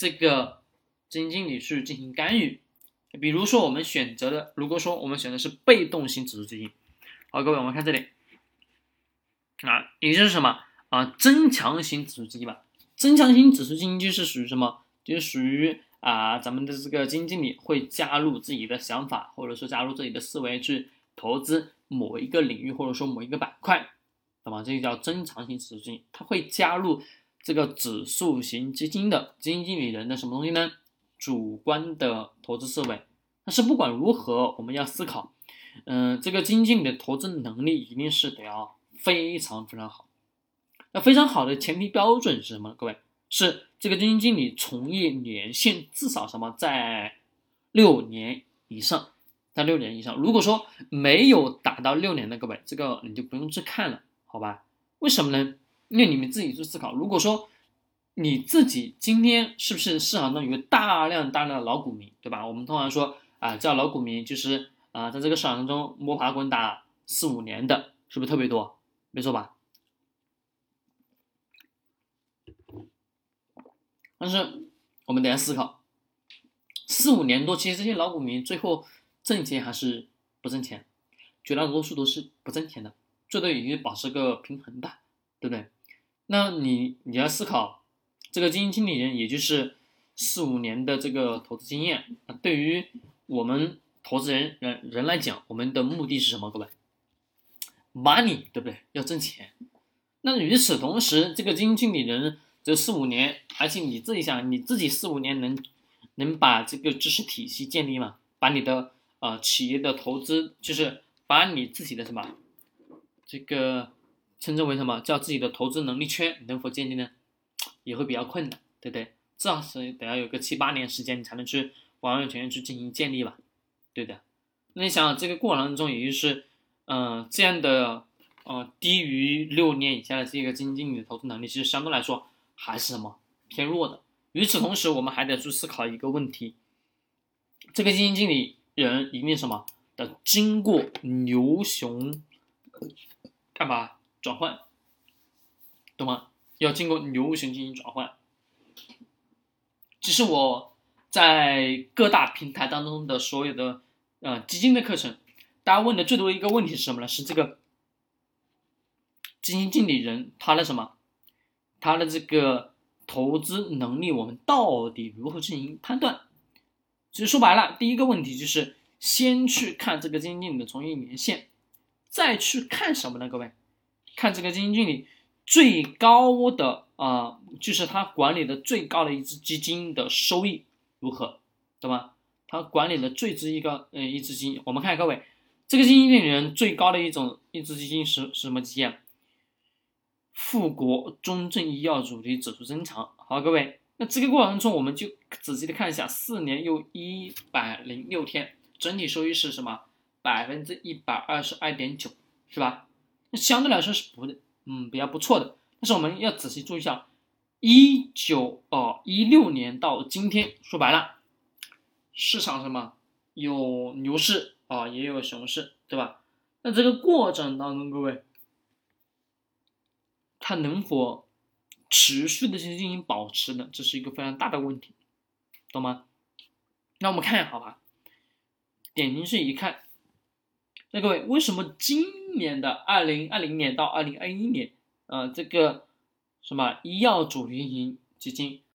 这个基金经理去进行干预。比如说，我们选择的，如果说我们选的是被动型指数基金，好，各位，我们看这里，啊，也就是什么啊，增强型指数基金吧。增强型指数基金就是属于什么？就是属于啊，咱们的这个基金经理会加入自己的想法，或者说加入自己的思维去投资某一个领域，或者说某一个板块，懂吗？这个叫增强型指数基金，它会加入这个指数型基金的基金经理人的什么东西呢？主观的投资思维。但是不管如何，我们要思考，嗯，这个基金经理的投资能力一定是得要非常非常好。那非常好的前提标准是什么？各位，是这个基金经理从业年限至少什么在六年以上，在六年以上。如果说没有达到六年的各位，这个你就不用去看了，好吧？为什么呢？那你们自己去思考。如果说你自己今天是不是市场中有大量大量的老股民，对吧？我们通常说啊，叫老股民就是啊，在这个市场中摸爬滚打四五年的，是不是特别多？没错吧？但是我们等下思考，四五年多，其实这些老股民最后挣钱还是不挣钱？绝大多数都是不挣钱的，最多也就保持个平衡吧，对不对？那你你要思考，这个基金经理人也就是四五年的这个投资经验，对于我们投资人人人来讲，我们的目的是什么？各位，money，对不对？要挣钱。那与此同时，这个基金经理人。这四五年，而且你自己想，你自己四五年能能把这个知识体系建立吗？把你的呃企业的投资，就是把你自己的什么这个称之为什么叫自己的投资能力圈能否建立呢？也会比较困难，对不对？至少是得要有个七八年时间，你才能去完完全全去进行建立吧，对的。那你想想这个过程当中，也就是嗯这样的呃低于六年以下的这个基金经理的投资能力，其实相对来说。还是什么偏弱的？与此同时，我们还得去思考一个问题：这个基金经理人一定什么的经过牛熊干嘛转换，懂吗？要经过牛熊进行转换。其实我在各大平台当中的所有的呃基金的课程，大家问的最多的一个问题是什么呢？是这个基金经理人他的什么？他的这个投资能力，我们到底如何进行判断？其实说白了，第一个问题就是先去看这个基金经理的从业年限，再去看什么呢？各位，看这个基金经理最高的啊，就是他管理的最高的一只基金的收益如何，懂吗？他管理的最值一个嗯一只基金，我们看各位，这个基金经理人最高的一种一只基金是是什么基金？富国中证医药主题指数增长，好，各位，那这个过程中我们就仔细的看一下，四年又一百零六天，整体收益是什么？百分之一百二十二点九，是吧？那相对来说是不，嗯，比较不错的。但是我们要仔细注意一下，一九哦一六年到今天，说白了，市场什么有牛市啊，也有熊市，对吧？那这个过程当中，各位。它能否持续的去进行保持呢？这是一个非常大的问题，懂吗？那我们看好吧，点进去一看，那各位为什么今今年的二零二零年到二零二一年，呃，这个什么医药主题型基金。